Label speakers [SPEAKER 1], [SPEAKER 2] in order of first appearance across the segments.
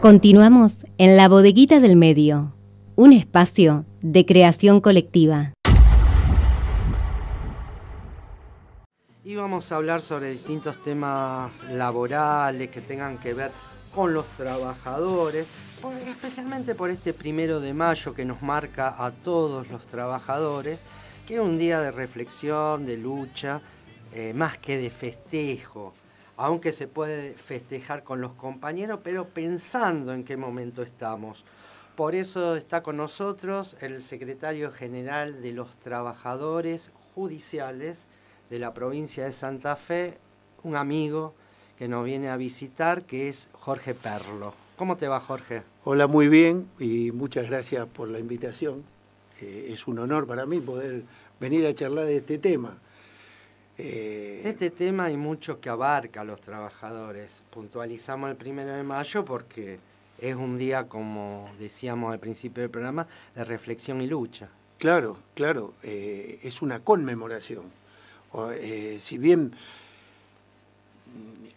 [SPEAKER 1] Continuamos en la bodeguita del medio, un espacio de creación colectiva.
[SPEAKER 2] Y vamos a hablar sobre distintos temas laborales que tengan que ver con los trabajadores, especialmente por este primero de mayo que nos marca a todos los trabajadores, que es un día de reflexión, de lucha, eh, más que de festejo, aunque se puede festejar con los compañeros, pero pensando en qué momento estamos. Por eso está con nosotros el secretario general de los trabajadores judiciales, de la provincia de Santa Fe, un amigo que nos viene a visitar, que es Jorge Perlo. ¿Cómo te va, Jorge?
[SPEAKER 3] Hola, muy bien y muchas gracias por la invitación. Eh, es un honor para mí poder venir a charlar de este tema.
[SPEAKER 2] Eh, este tema hay mucho que abarca a los trabajadores. Puntualizamos el primero de mayo porque es un día, como decíamos al principio del programa, de reflexión y lucha.
[SPEAKER 3] Claro, claro, eh, es una conmemoración eh, si bien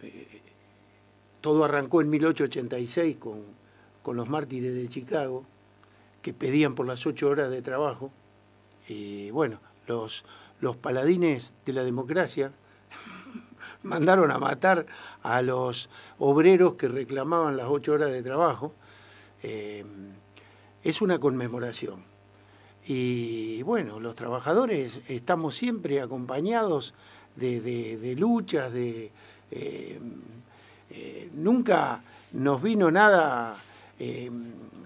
[SPEAKER 3] eh, todo arrancó en 1886 con, con los mártires de Chicago, que pedían por las ocho horas de trabajo, y bueno, los, los paladines de la democracia mandaron a matar a los obreros que reclamaban las ocho horas de trabajo. Eh, es una conmemoración. Y bueno, los trabajadores estamos siempre acompañados de, luchas, de eh, eh, nunca nos vino nada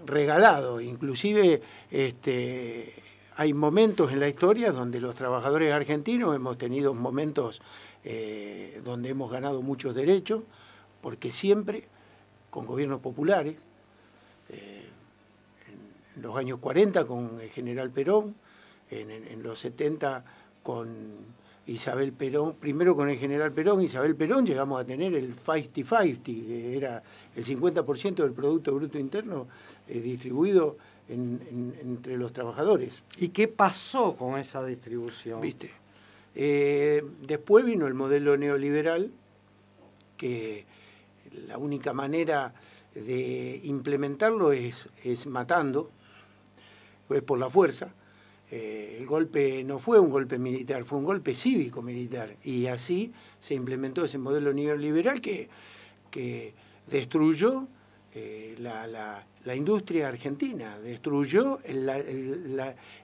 [SPEAKER 3] regalado, inclusive este, hay momentos en la historia donde los trabajadores argentinos hemos tenido momentos donde hemos ganado muchos derechos, porque siempre con gobiernos populares, en los años 40 con el general Perón, en, los 70 con Isabel Perón, primero con el general Perón, Isabel Perón, llegamos a tener el 50-50, que era el 50% del Producto Bruto Interno eh, distribuido entre los trabajadores.
[SPEAKER 2] ¿Y qué pasó con esa distribución?
[SPEAKER 3] Viste. Eh, después vino el modelo neoliberal, que la única manera de implementarlo es, es matando, fue por la fuerza. Eh, el golpe no fue un golpe militar, fue un golpe cívico-militar. Y así se implementó ese modelo neoliberal que, que destruyó eh, la, industria argentina, destruyó el,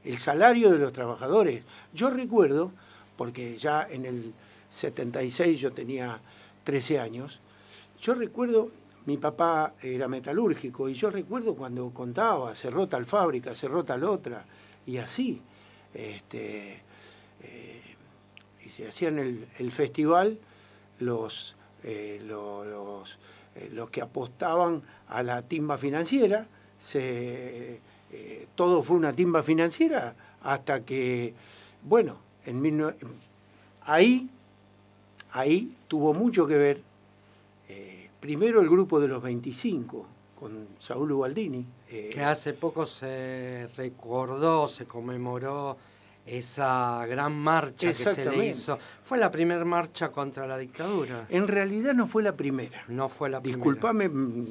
[SPEAKER 3] el, salario de los trabajadores. Yo recuerdo, porque ya en el 76 yo tenía 13 años, yo recuerdo mi papá era metalúrgico y yo recuerdo cuando contaba, cerró tal fábrica, cerró tal otra, y así. Este, eh, y se hacían el, el festival los, eh, los, eh, los, que apostaban a la timba financiera, se, todo fue una timba financiera hasta que, bueno, en ahí, ahí tuvo mucho que ver Primero el grupo de los 25, con Saúl Ubaldini.
[SPEAKER 2] Eh, que hace poco se recordó, se conmemoró esa gran marcha que se le hizo. Fue la primera marcha contra la dictadura.
[SPEAKER 3] En realidad no fue la primera.
[SPEAKER 2] No fue la
[SPEAKER 3] primera. Disculpame, mm,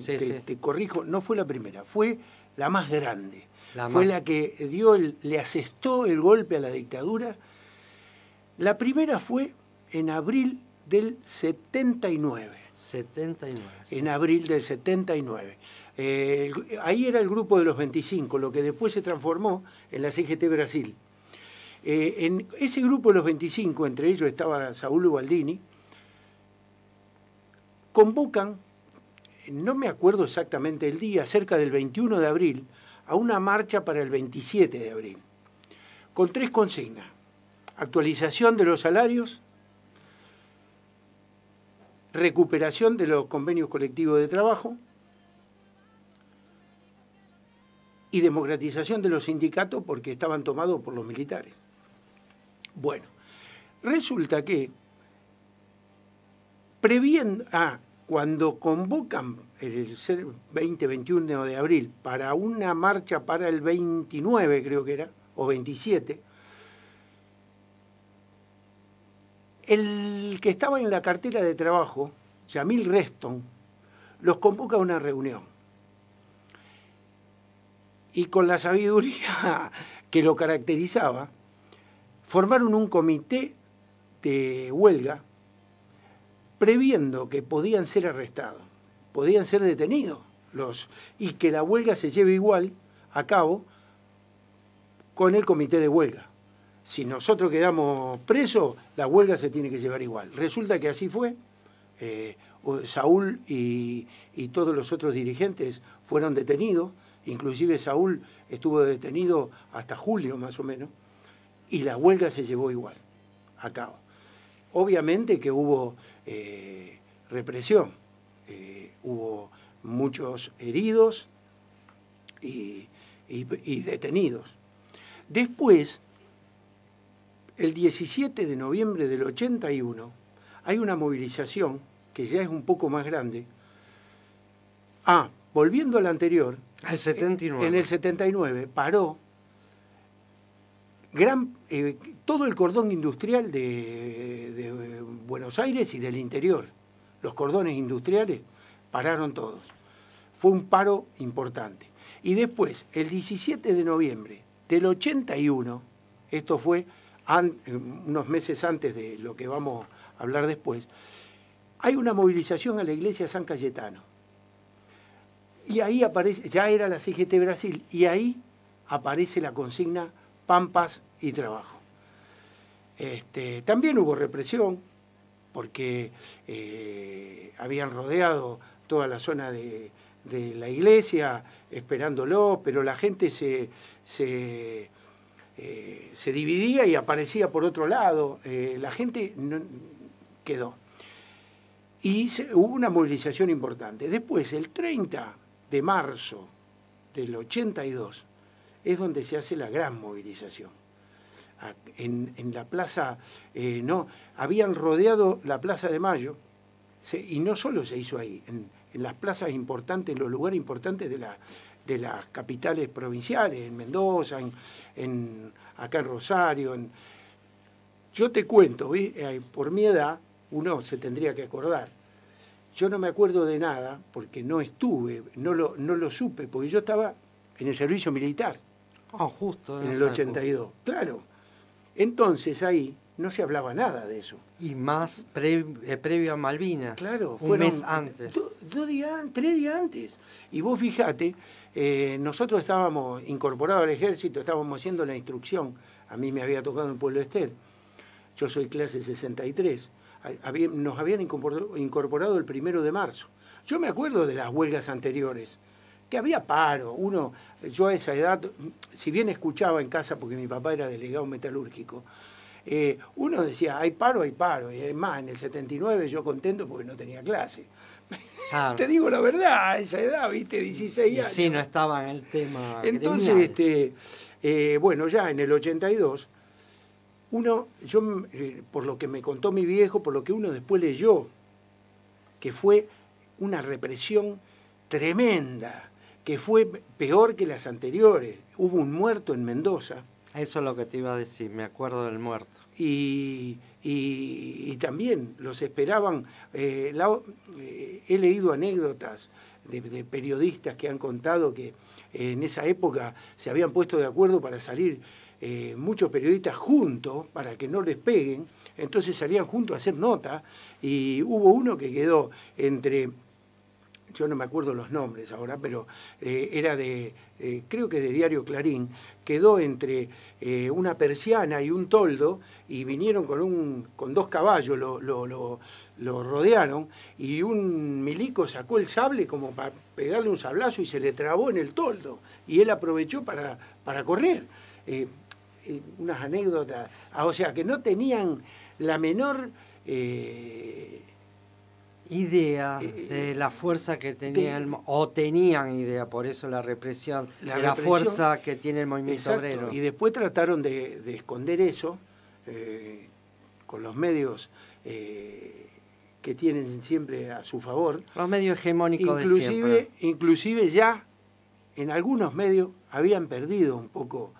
[SPEAKER 3] te, corrijo, no fue la primera, fue la más grande. fue la que dio le asestó el golpe a la dictadura. La primera fue en abril del 79.
[SPEAKER 2] 79.
[SPEAKER 3] En abril del 79. Eh, ahí era el grupo de los 25, lo que después se transformó en la CGT Brasil. Eh, en ese grupo de los 25, entre ellos estaba Saúl Ubaldini, convocan, no me acuerdo exactamente el día, cerca del 21 de abril, a una marcha para el 27 de abril, con tres consignas. Actualización de los salarios, recuperación de los convenios colectivos de trabajo y democratización de los sindicatos porque estaban tomados por los militares. Bueno, resulta que previendo, ah, cuando convocan el 20-21 de abril para una marcha para el 29, creo que era, o 27, El que estaba en la cartera de trabajo, Yamil Reston, los convoca a una reunión. y con la sabiduría que lo caracterizaba, formaron un comité de huelga previendo que podían ser arrestados, podían ser detenidos los, y que la huelga se lleve igual a cabo con el comité de huelga. Si nosotros quedamos presos, la huelga se tiene que llevar igual. Resulta que así fue. Eh, Saúl y, y todos los otros dirigentes fueron detenidos, inclusive Saúl estuvo detenido hasta julio más o menos, y la huelga se llevó igual a cabo. Obviamente que hubo eh, represión, eh, hubo muchos heridos y, detenidos. Después, el 17 de noviembre del 81, hay una movilización que ya es un poco más grande. Ah, volviendo al anterior,
[SPEAKER 2] el 79.
[SPEAKER 3] en el 79 paró eh, todo el cordón industrial de, Buenos Aires y del interior. Los cordones industriales pararon todos. Fue un paro importante. Y después, el 17 de noviembre del 81, esto fue unos meses antes de lo que vamos a hablar después, hay una movilización a la iglesia San Cayetano. Y ahí aparece, ya era la CGT Brasil, y ahí aparece la consigna pampas y trabajo. Este, también hubo represión porque eh, habían rodeado toda la zona de, la iglesia esperándolo, pero la gente se, se, eh, dividía y aparecía por otro lado. Eh, la gente quedó. Y hubo una movilización importante. Después, el 30 de marzo del 82, es donde se hace la gran movilización. En, la plaza, eh, no, habían rodeado la plaza de Mayo, y no solo se hizo ahí, en, las plazas importantes, en los lugares importantes de, la, de las capitales provinciales, en Mendoza, en, acá en Rosario. Yo te cuento, eh, por mi edad, uno se tendría que acordar. Yo no me acuerdo de nada porque no estuve, no lo, no lo supe, porque yo estaba en el servicio militar.
[SPEAKER 2] Ah, justo.
[SPEAKER 3] En, el 82. Claro. Entonces ahí no se hablaba nada de eso.
[SPEAKER 2] Y más eh, previo a Malvinas.
[SPEAKER 3] Claro,
[SPEAKER 2] un mes antes.
[SPEAKER 3] dos días, tres días antes. Y vos fijate, eh, nosotros estábamos incorporados al ejército, estábamos haciendo la instrucción. A mí me había tocado en Pueblo Estel. Yo soy clase 63. nos habían incorporado el primero de marzo. Yo me acuerdo de las huelgas anteriores que había paro. Uno, yo a esa edad, si bien escuchaba en casa, porque mi papá era delegado metalúrgico, eh, uno decía, hay paro, hay paro. Y además, en el 79 yo contento porque no tenía clase. Te digo la verdad, a esa edad, viste, 16 años.
[SPEAKER 2] Sí, no estaba en el tema.
[SPEAKER 3] Entonces, este, eh, bueno, ya en el 82, uno, yo, eh, por lo que me contó mi viejo, por lo que uno después leyó, que fue una represión tremenda que fue peor que las anteriores. Hubo un muerto en Mendoza.
[SPEAKER 2] Eso es lo que te iba a decir, me acuerdo del muerto.
[SPEAKER 3] Y, y, también los esperaban. Eh, eh, he leído anécdotas de, periodistas que han contado que en esa época se habían puesto de acuerdo para salir eh, muchos periodistas juntos para que no les peguen. Entonces salían juntos a hacer nota y hubo uno que quedó entre yo no me acuerdo los nombres ahora, pero eh, era de, eh, creo que de Diario Clarín, quedó entre eh, una persiana y un toldo y vinieron con, un, con dos caballos, lo, lo, rodearon y un milico sacó el sable como para pegarle un sablazo y se le trabó en el toldo y él aprovechó para, para correr. unas anécdotas, ah, o sea que no tenían la menor
[SPEAKER 2] idea eh, de la fuerza que tenían, o tenían idea, por eso la represión, la de la fuerza que tiene el movimiento obrero.
[SPEAKER 3] Y después trataron de, esconder eso eh, con los medios eh, que tienen siempre a su favor.
[SPEAKER 2] Los medios hegemónicos
[SPEAKER 3] inclusive,
[SPEAKER 2] de siempre.
[SPEAKER 3] Inclusive ya en algunos medios habían perdido un poco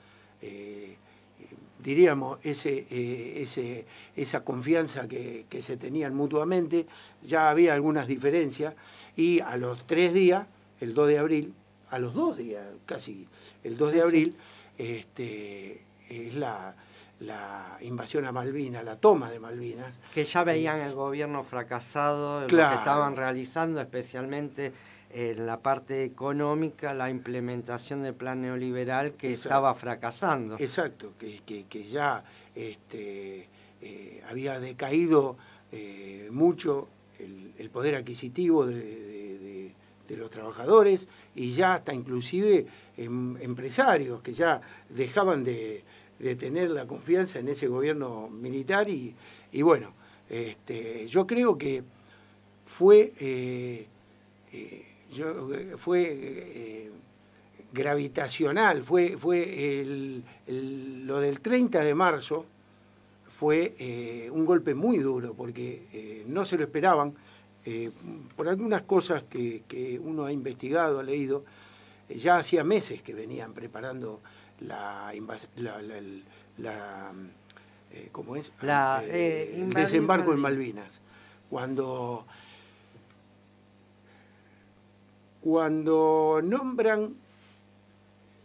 [SPEAKER 3] diríamos, ese, eh, ese, esa confianza que, se tenían mutuamente, ya había algunas diferencias y a los tres días, el 2 de abril, a los dos días, casi el 2 de abril, este, es la, la invasión a Malvinas, la toma de Malvinas.
[SPEAKER 2] Que ya veían el gobierno fracasado, lo que estaban realizando, especialmente en la parte económica, la implementación del plan neoliberal que estaba fracasando.
[SPEAKER 3] Exacto, que, que, ya este, eh, había decaído eh, mucho el, poder adquisitivo de, los trabajadores y ya hasta inclusive em, empresarios que ya dejaban de tener la confianza en ese gobierno militar y, bueno, este, yo creo que fue, eh, eh, fue eh, gravitacional, fue, fue lo del 30 de marzo fue un golpe muy duro porque no se lo esperaban. por algunas cosas que, que, uno ha investigado, ha leído, ya hacía meses que venían preparando la, la, la, eh, ¿cómo es?
[SPEAKER 2] La,
[SPEAKER 3] eh, eh, desembarco en Malvinas. Cuando, cuando nombran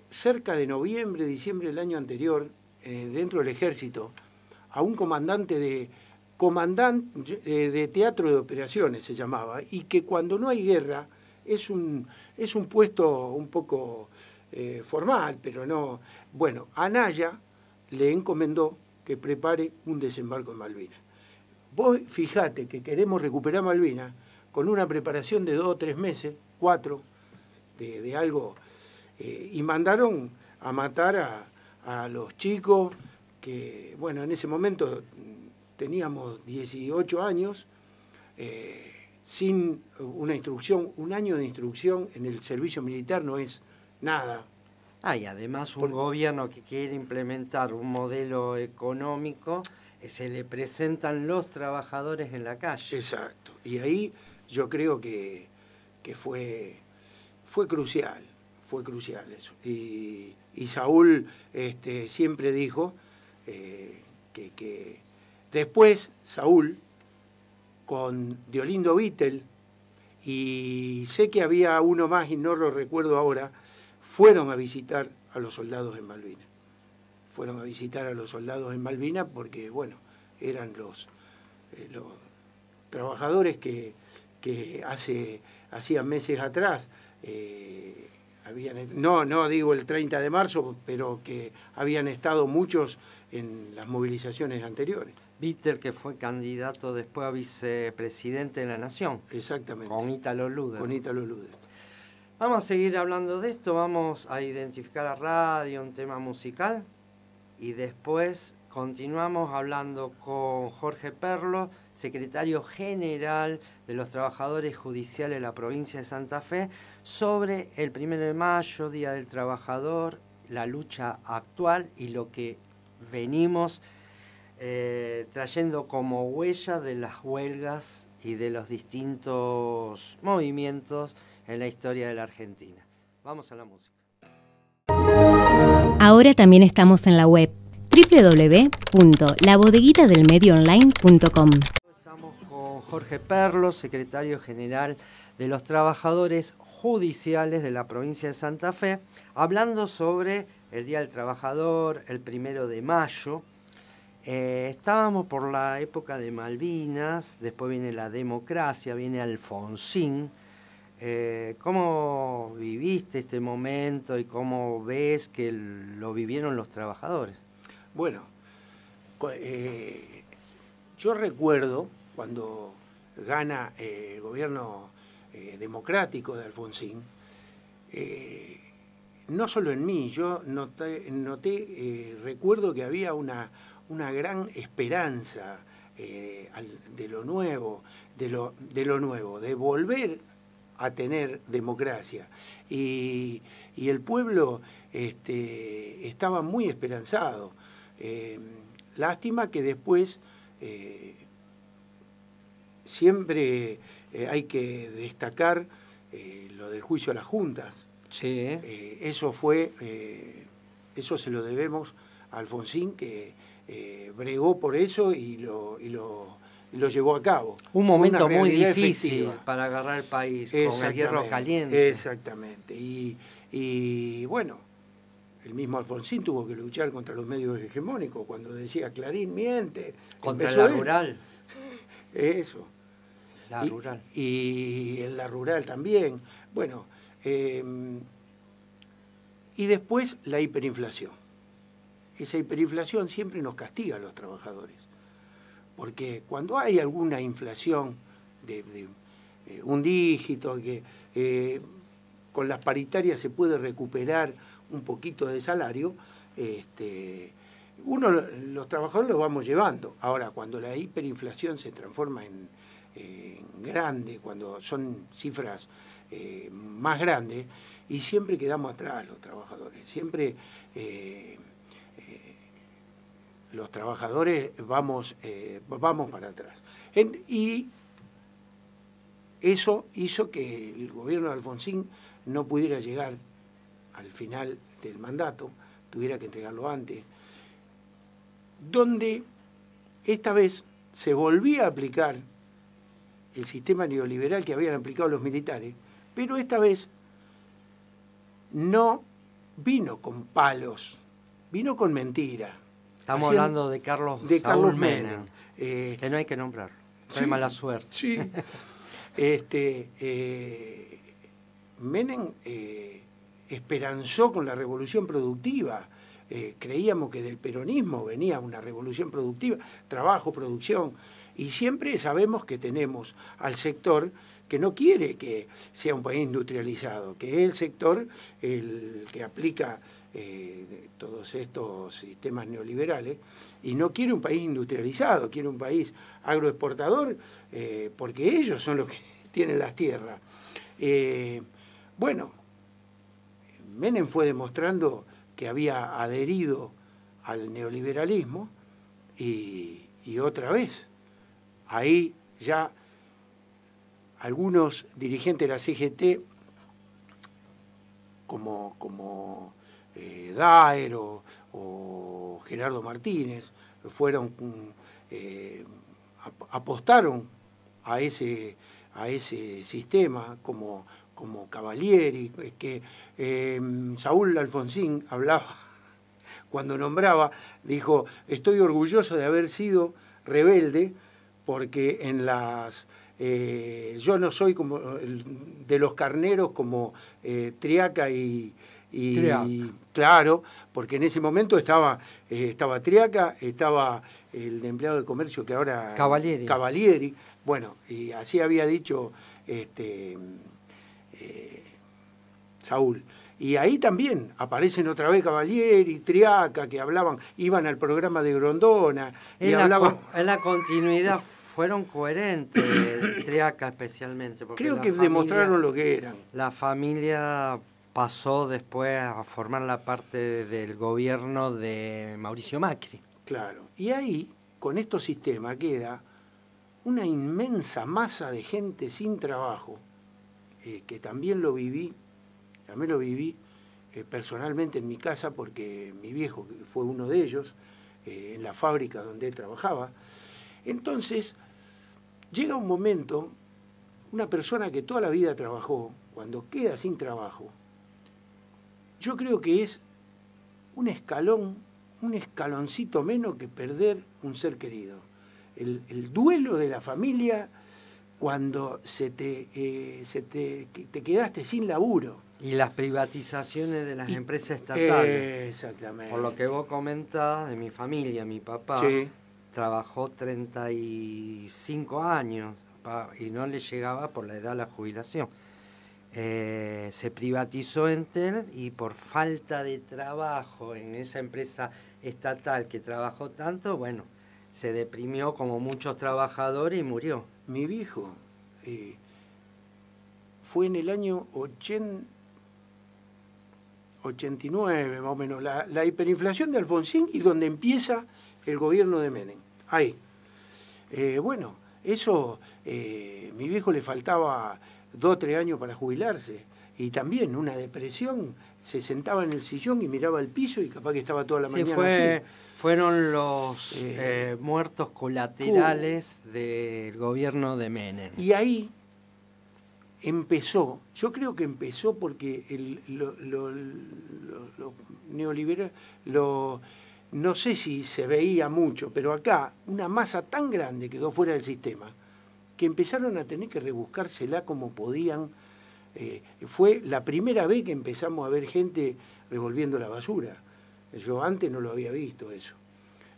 [SPEAKER 3] cerca de noviembre, diciembre del año anterior, dentro del ejército, a un comandante de comandante de teatro de operaciones se llamaba, y que cuando no hay guerra es un, es un puesto un poco eh, formal, pero no. Bueno, Anaya le encomendó que prepare un desembarco en Malvinas. Vos fijate que queremos recuperar Malvinas con una preparación de dos o tres meses, cuatro, de, algo, eh, y mandaron a matar a, los chicos que, bueno, en ese momento teníamos 18 años, eh, sin una instrucción, un año de instrucción en el servicio militar no es nada.
[SPEAKER 2] Ah, y además un gobierno que quiere implementar un modelo económico, eh, se le presentan los trabajadores en la calle.
[SPEAKER 3] Exacto. Y ahí yo creo que, fue, fue crucial, fue crucial eso. Y, Saúl este, siempre dijo eh, que, que, después Saúl, con Diolindo Vittel, y sé que había uno más y no lo recuerdo ahora, fueron a visitar a los soldados en Malvinas. Fueron a visitar a los soldados en Malvinas porque, bueno, eran los, eh, los trabajadores que, hace, hacían meses atrás, eh, habían, no, no digo el 30 de marzo, pero que habían estado muchos en las movilizaciones anteriores.
[SPEAKER 2] Víctor, que fue candidato después a vicepresidente de la Nación.
[SPEAKER 3] Exactamente.
[SPEAKER 2] Con Ítalo Luder.
[SPEAKER 3] Con Ítalo Luder.
[SPEAKER 2] Vamos a seguir hablando de esto, vamos a identificar a radio, un tema musical, y después continuamos hablando con Jorge Perlo, secretario general de los trabajadores judiciales de la provincia de Santa Fe, sobre el 1 de mayo, Día del Trabajador, la lucha actual y lo que venimos eh, trayendo como huella de las huelgas y de los distintos movimientos en la historia de la Argentina. Vamos a la música.
[SPEAKER 1] Ahora también estamos en la web www.labodeguitadelmedioonline.com.
[SPEAKER 2] Estamos con Jorge Perlo, secretario general de los trabajadores judiciales de la provincia de Santa Fe, hablando sobre el Día del Trabajador, el primero de mayo. Eh, estábamos por la época de Malvinas, después viene la democracia, viene Alfonsín, eh, ¿Cómo viviste este momento y cómo ves que lo vivieron los trabajadores?
[SPEAKER 3] Bueno, eh, yo recuerdo cuando gana eh, el gobierno democrático de Alfonsín, no solo en mí, yo noté, recuerdo que había una, una gran esperanza de lo nuevo, de lo, de lo nuevo, de volver a tener democracia. Y, el pueblo este, estaba muy esperanzado. Eh, lástima que después eh, siempre eh, hay que destacar lo del juicio a las juntas.
[SPEAKER 2] Sí.
[SPEAKER 3] eso fue, eso se lo debemos a Alfonsín que bregó por eso y lo, y lo, lo llevó a cabo.
[SPEAKER 2] Un momento muy difícil para agarrar el país, con el hierro caliente.
[SPEAKER 3] Exactamente. Y, bueno, el mismo Alfonsín tuvo que luchar contra los medios hegemónicos cuando decía Clarín miente.
[SPEAKER 2] Contra la rural.
[SPEAKER 3] Eso.
[SPEAKER 2] La rural.
[SPEAKER 3] Y en la rural también. Bueno, em, y después la hiperinflación. Esa hiperinflación siempre nos castiga a los trabajadores. Porque cuando hay alguna inflación de, eh, un dígito, que eh, con las paritarias se puede recuperar un poquito de salario, este, uno, los trabajadores lo vamos llevando. Ahora, cuando la hiperinflación se transforma en, grande, cuando son cifras eh, más grandes, y siempre quedamos atrás los trabajadores, siempre eh, eh, los trabajadores vamos, vamos para atrás. y eso hizo que el gobierno de Alfonsín no pudiera llegar al final del mandato, tuviera que entregarlo antes, donde esta vez se volvía a aplicar el sistema neoliberal que habían aplicado los militares, pero esta vez no vino con palos, vino con mentira.
[SPEAKER 2] Estamos hablando de Carlos,
[SPEAKER 3] de Carlos Menem.
[SPEAKER 2] Eh, que no hay que nombrar, trae mala suerte.
[SPEAKER 3] Sí. este, eh, Menem eh, esperanzó con la revolución productiva. Eh, creíamos que del peronismo venía una revolución productiva, trabajo, producción, y siempre sabemos que tenemos al sector que no quiere que sea un país industrializado, que es el sector el que aplica eh, todos estos sistemas neoliberales y no quiere un país industrializado, quiere un país agroexportador, eh, porque ellos son los que tienen las tierras. bueno, Menem fue demostrando que había adherido al neoliberalismo y, otra vez, ahí ya algunos dirigentes de la CGT, como, como eh, Daer o, Gerardo Martínez, fueron, eh, apostaron a ese, a ese sistema como, como Cavalieri, que eh, Saúl Alfonsín hablaba, cuando nombraba, dijo, estoy orgulloso de haber sido rebelde porque en las... Eh, yo no soy como de los carneros como eh, Triaca y, claro, porque en ese momento estaba, estaba Triaca, estaba el empleado de comercio que ahora
[SPEAKER 2] Cavalieri.
[SPEAKER 3] Cavalieri. Bueno, y así había dicho este eh, Saúl. Y ahí también aparecen otra vez Cavalieri, Triaca, que hablaban, iban al programa de Grondona y
[SPEAKER 2] en
[SPEAKER 3] hablaban...
[SPEAKER 2] La, en la continuidad fueron coherentes, Triaca especialmente.
[SPEAKER 3] Creo que demostraron lo que eran.
[SPEAKER 2] La familia pasó después a formar la parte del gobierno de Mauricio Macri.
[SPEAKER 3] Claro, y ahí, con estos sistemas, queda una inmensa masa de gente sin trabajo, eh, que también lo viví, también lo viví eh, personalmente en mi casa porque mi viejo fue uno de ellos, eh, en la fábrica donde él trabajaba. Entonces, llega un momento, una persona que toda la vida trabajó, cuando queda sin trabajo, yo creo que es un escalón, un escaloncito menos que perder un ser querido. El, el duelo de la familia cuando se te, eh, se te, te, quedaste sin laburo.
[SPEAKER 2] Y las privatizaciones de las empresas estatales.
[SPEAKER 3] exactamente.
[SPEAKER 2] Por lo que vos comentás de mi familia, mi papá trabajó 35 años y no le llegaba por la edad a la jubilación. Eh, se privatizó Entel y por falta de trabajo en esa empresa estatal que trabajó tanto, bueno, se deprimió como muchos trabajadores y murió
[SPEAKER 3] mi viejo eh, fue en el año 89, más o menos, la, hiperinflación de Alfonsín y donde empieza el gobierno de Menem. Ahí. Eh, bueno, eso, eh, mi viejo le faltaba dos o tres años para jubilarse. Y también una depresión, se sentaba en el sillón y miraba el piso y capaz que estaba toda la mañana
[SPEAKER 2] fue,
[SPEAKER 3] así.
[SPEAKER 2] Fueron los eh, eh, muertos colaterales del gobierno de Menem.
[SPEAKER 3] Y ahí empezó, yo creo que empezó porque el, lo, lo, lo, neoliberal, no sé si se veía mucho, pero acá una masa tan grande quedó fuera del sistema que empezaron a tener que rebuscársela como podían. Eh, fue la primera vez que empezamos a ver gente revolviendo la basura. Yo antes no lo había visto eso.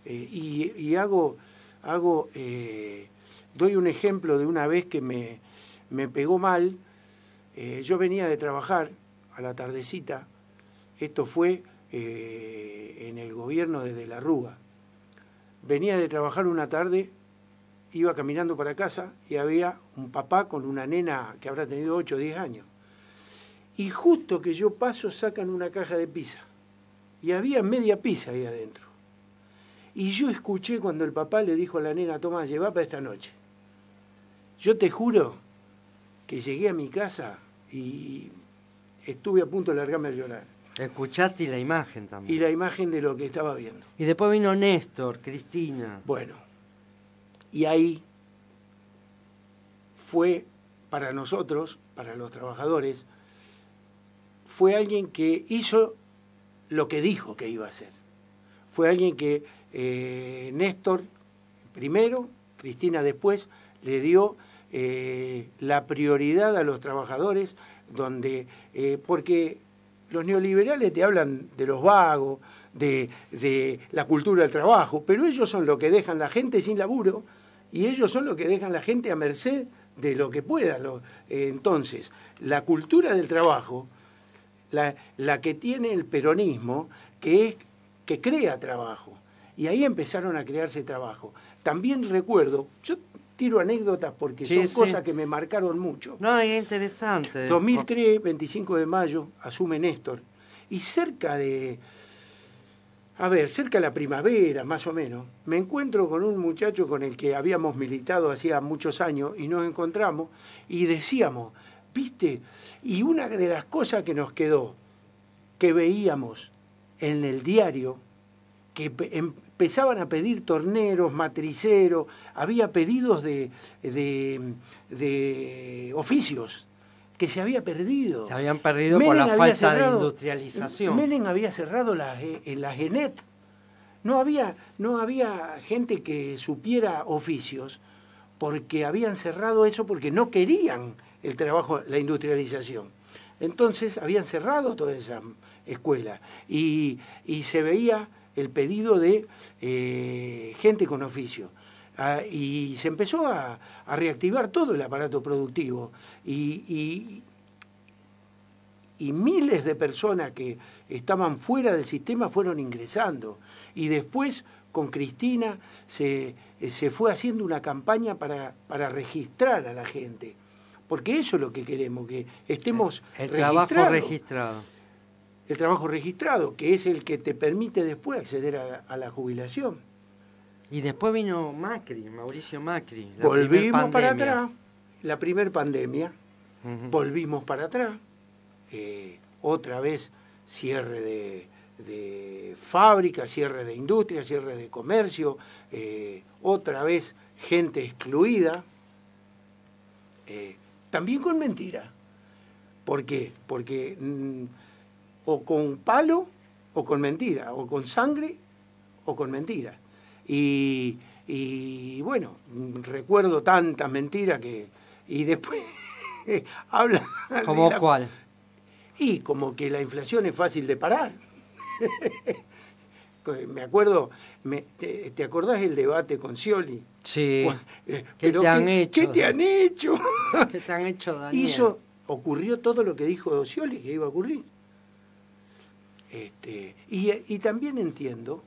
[SPEAKER 3] Eh, y, hago, hago eh, doy un ejemplo de una vez que me, me pegó mal. yo venía de trabajar a la tardecita. Esto fue en el gobierno de De la Rúa. Venía de trabajar una tarde iba caminando para casa y había un papá con una nena que habrá tenido 8 o 10 años. Y justo que yo paso sacan una caja de pizza. Y había media pizza ahí adentro. Y yo escuché cuando el papá le dijo a la nena, toma, lleva para esta noche. Yo te juro que llegué a mi casa y estuve a punto de largarme a llorar.
[SPEAKER 2] Escuchaste la imagen también.
[SPEAKER 3] Y la imagen de lo que estaba viendo.
[SPEAKER 2] Y después vino Néstor, Cristina.
[SPEAKER 3] Bueno, y ahí fue para nosotros, para los trabajadores, fue alguien que hizo lo que dijo que iba a hacer. Fue alguien que eh, Néstor primero, Cristina después, le dio eh, la prioridad a los trabajadores, donde, eh, porque los neoliberales te hablan de los vagos, de, de, la cultura del trabajo, pero ellos son los que dejan la gente sin laburo y ellos son los que dejan la gente a merced de lo que pueda. Eh, entonces, la cultura del trabajo, la, la, que tiene el peronismo, que es que crea trabajo. Y ahí empezaron a crearse trabajo. También recuerdo, yo tiro anécdotas porque son cosas que me marcaron mucho.
[SPEAKER 2] No, es interesante.
[SPEAKER 3] 2003, 25 de mayo, asume Néstor. Y cerca de a ver, cerca de la primavera, más o menos, me encuentro con un muchacho con el que habíamos militado hacía muchos años y nos encontramos y decíamos, viste, y una de las cosas que nos quedó, que veíamos en el diario, que empezaban a pedir torneros, matriceros, había pedidos de, de oficios que se había perdido.
[SPEAKER 2] Se habían perdido por la falta de industrialización.
[SPEAKER 3] Menem había cerrado la, eh, la Genet. No había, no había gente que supiera oficios porque habían cerrado eso porque no querían el trabajo, la industrialización. Entonces habían cerrado toda esa escuela y, se veía el pedido de eh, gente con oficio. Ah, y se empezó a, reactivar todo el aparato productivo y, y, miles de personas que estaban fuera del sistema fueron ingresando y después con Cristina se, se fue haciendo una campaña para, para, registrar a la gente, porque eso es lo que queremos, que estemos
[SPEAKER 2] el trabajo registrado.
[SPEAKER 3] El trabajo registrado, que es el que te permite después acceder a la jubilación.
[SPEAKER 2] Y después vino Macri, Mauricio Macri.
[SPEAKER 3] Volvimos para atrás, la primera pandemia, volvimos para atrás, eh, otra vez cierre de, de fábrica, cierre de industria, cierre de comercio, eh, otra vez gente excluida, eh, también con mentira. ¿Por qué? Porque mm, o con palo o con mentira, o con sangre o con mentira. Y, bueno, recuerdo tantas mentiras que... Y después habla...
[SPEAKER 2] ¿Cómo cuál?
[SPEAKER 3] Y como que la inflación es fácil de parar. me acuerdo, te, acordás el debate con Scioli?
[SPEAKER 2] Sí. Eh, ¿Qué te han hecho?
[SPEAKER 3] ¿Qué te han hecho?
[SPEAKER 2] ¿Qué te han hecho, Daniel?
[SPEAKER 3] Hizo, ocurrió todo lo que dijo Scioli que iba a ocurrir. Este, y, y también entiendo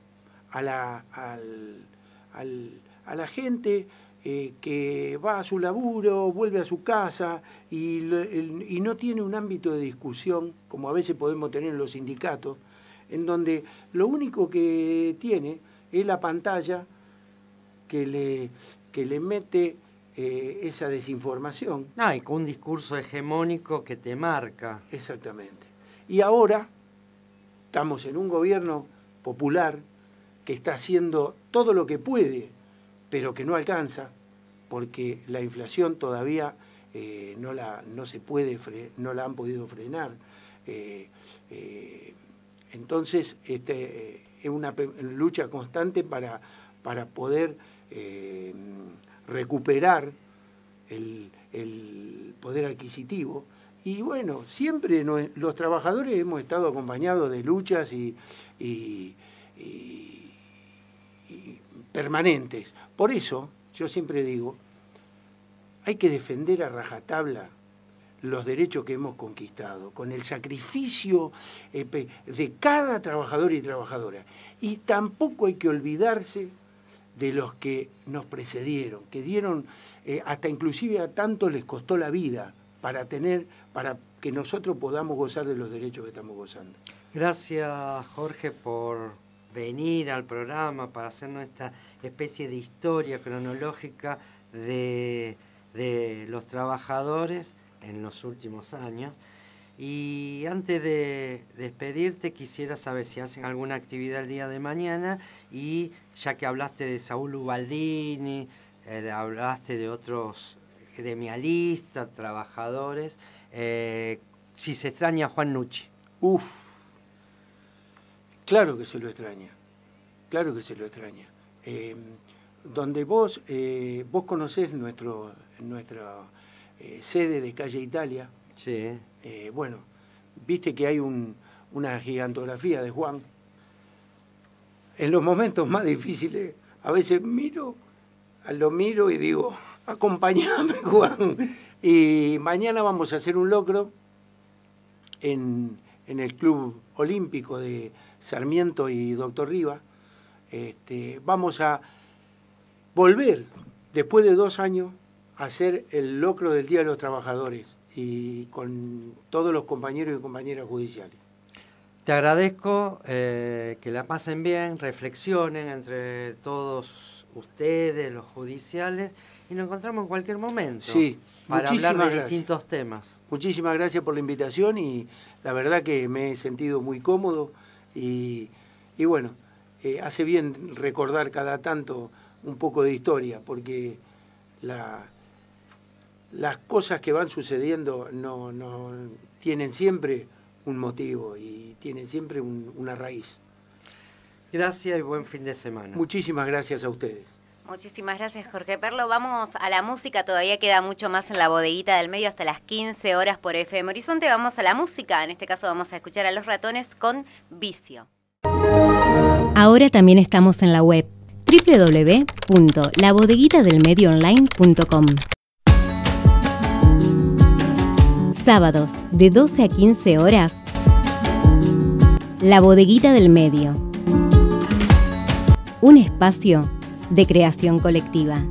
[SPEAKER 3] a la, a la gente eh, que va a su laburo, vuelve a su casa y, y, no tiene un ámbito de discusión, como a veces podemos tener en los sindicatos, en donde lo único que tiene es la pantalla que le, que le mete eh, esa desinformación.
[SPEAKER 2] No, y con un discurso hegemónico que te marca.
[SPEAKER 3] Exactamente. Y ahora estamos en un gobierno popular está haciendo todo lo que puede, pero que no alcanza, porque la inflación todavía eh, no, la, no se puede, no la han podido frenar. Eh, entonces, este, es una lucha constante para, para poder recuperar el, poder adquisitivo. Y bueno, siempre los trabajadores hemos estado acompañados de luchas y, permanentes. Por eso, yo siempre digo, hay que defender a rajatabla los derechos que hemos conquistado, con el sacrificio eh, de cada trabajador y trabajadora. Y tampoco hay que olvidarse de los que nos precedieron, que dieron, eh, hasta inclusive a tanto les costó la vida para tener, para que nosotros podamos gozar de los derechos que estamos gozando.
[SPEAKER 2] Gracias Jorge por venir al programa para hacernos esta especie de historia cronológica de, de los trabajadores en los últimos años. Y antes de despedirte, quisiera saber si hacen alguna actividad el día de mañana y ya que hablaste de Saúl Ubaldini, eh, hablaste de otros gremialistas, trabajadores, eh, si se extraña Juan Nucci.
[SPEAKER 3] Uf, claro que se lo extraña, claro que se lo extraña. Eh, donde vos, vos conocés nuestro, nuestra sede de Calle Italia,
[SPEAKER 2] sí.
[SPEAKER 3] bueno, viste que hay una gigantografía de Juan, en los momentos más difíciles, a veces miro, lo miro y digo, acompáñame Juan. Y mañana vamos a hacer un locro en, el Club Olímpico de Sarmiento y Doctor Riva. Este, vamos a volver, después de dos años, a hacer el locro del Día de los Trabajadores y con todos los compañeros y compañeras judiciales.
[SPEAKER 2] Te agradezco eh, que la pasen bien, reflexionen entre todos ustedes, los judiciales, y nos encontramos en cualquier momento
[SPEAKER 3] sí,
[SPEAKER 2] para hablar de distintos temas.
[SPEAKER 3] Muchísimas gracias por la invitación y la verdad que me he sentido muy cómodo y, bueno, eh, hace bien recordar cada tanto un poco de historia, porque la, las cosas que van sucediendo no, no tienen siempre un motivo y tiene siempre una raíz.
[SPEAKER 2] Gracias y buen fin de semana.
[SPEAKER 3] Muchísimas gracias a ustedes.
[SPEAKER 1] Muchísimas gracias, Jorge Perlo. Vamos a la música, todavía queda mucho más en la bodeguita del medio hasta las 15 horas por FM Horizonte. Vamos a la música, en este caso vamos a escuchar a los ratones con vicio. Ahora también estamos en la web www.labodeguitadelmedioonline.com. Sábados de 12 a 15 horas. La bodeguita del medio. Un espacio de creación colectiva.